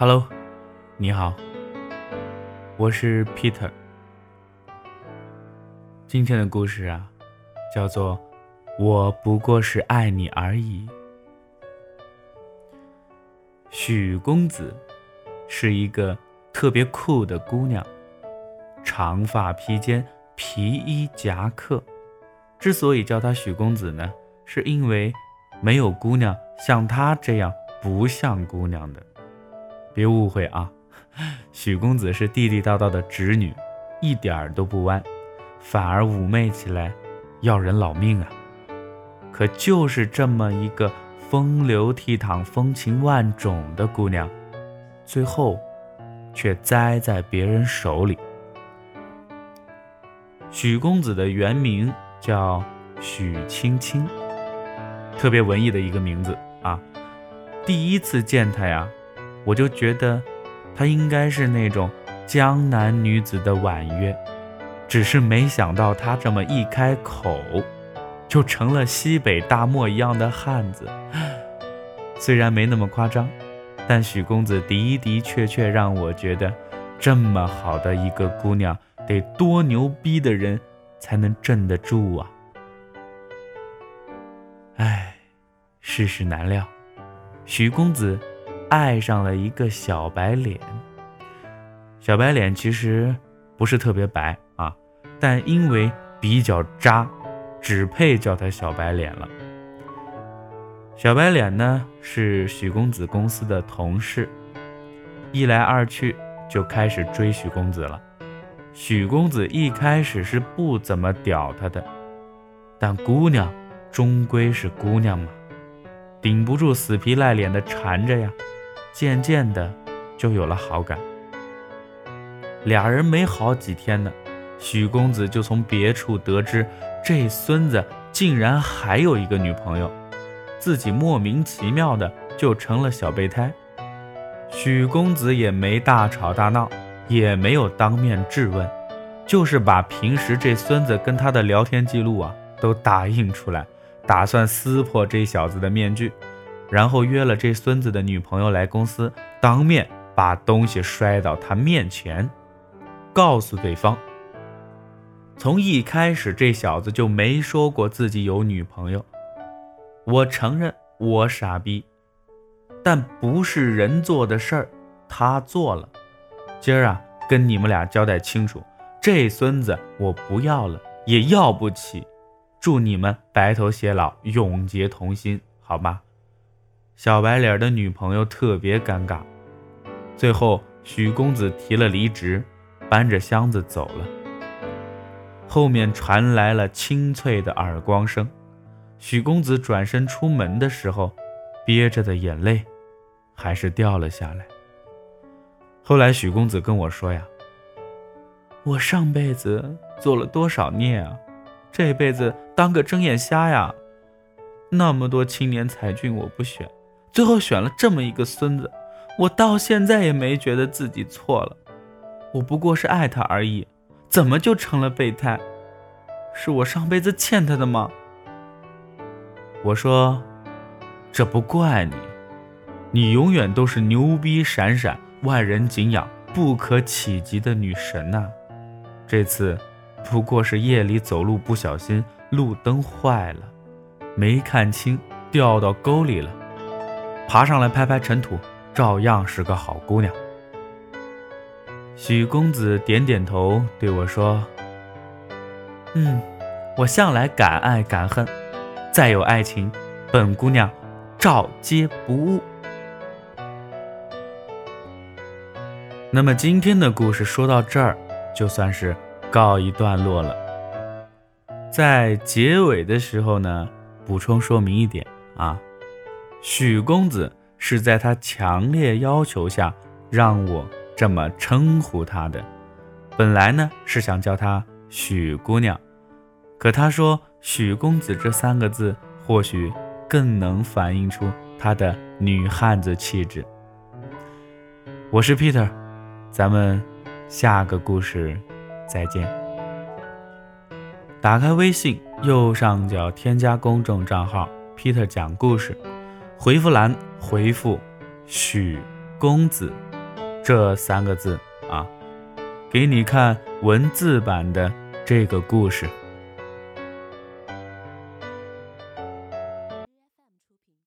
Hello，你好，我是 Peter。今天的故事啊，叫做《我不过是爱你而已》。许公子是一个特别酷的姑娘，长发披肩，皮衣夹克。之所以叫她许公子呢，是因为没有姑娘像她这样不像姑娘的。别误会啊，许公子是地地道道的直女，一点儿都不弯，反而妩媚起来要人老命啊！可就是这么一个风流倜傥、风情万种的姑娘，最后却栽在别人手里。许公子的原名叫许青青，特别文艺的一个名字啊！第一次见她呀。我就觉得，她应该是那种江南女子的婉约，只是没想到她这么一开口，就成了西北大漠一样的汉子。虽然没那么夸张，但许公子的的确确让我觉得，这么好的一个姑娘，得多牛逼的人才能镇得住啊！唉，世事难料，许公子。爱上了一个小白脸，小白脸其实不是特别白啊，但因为比较渣，只配叫他小白脸了。小白脸呢是许公子公司的同事，一来二去就开始追许公子了。许公子一开始是不怎么屌他的，但姑娘终归是姑娘嘛，顶不住死皮赖脸的缠着呀。渐渐的，就有了好感。俩人没好几天呢，许公子就从别处得知，这孙子竟然还有一个女朋友，自己莫名其妙的就成了小备胎。许公子也没大吵大闹，也没有当面质问，就是把平时这孙子跟他的聊天记录啊都打印出来，打算撕破这小子的面具。然后约了这孙子的女朋友来公司，当面把东西摔到他面前，告诉对方：从一开始这小子就没说过自己有女朋友。我承认我傻逼，但不是人做的事儿，他做了。今儿啊，跟你们俩交代清楚，这孙子我不要了，也要不起。祝你们白头偕老，永结同心，好吗？小白脸的女朋友特别尴尬，最后许公子提了离职，搬着箱子走了。后面传来了清脆的耳光声，许公子转身出门的时候，憋着的眼泪还是掉了下来。后来许公子跟我说呀：“我上辈子做了多少孽啊，这辈子当个睁眼瞎呀，那么多青年才俊我不选。”最后选了这么一个孙子，我到现在也没觉得自己错了，我不过是爱他而已，怎么就成了备胎？是我上辈子欠他的吗？我说，这不怪你，你永远都是牛逼闪闪、万人敬仰、不可企及的女神呐。这次不过是夜里走路不小心，路灯坏了，没看清，掉到沟里了。爬上来拍拍尘土，照样是个好姑娘。许公子点点头，对我说：“嗯，我向来敢爱敢恨，再有爱情，本姑娘照接不误。”那么今天的故事说到这儿，就算是告一段落了。在结尾的时候呢，补充说明一点啊。许公子是在他强烈要求下让我这么称呼他的，本来呢是想叫他许姑娘，可他说许公子这三个字或许更能反映出他的女汉子气质。我是 Peter，咱们下个故事再见。打开微信右上角添加公众账号 Peter 讲故事。回复栏回复许公子。这三个字啊，给你看文字版的这个故事。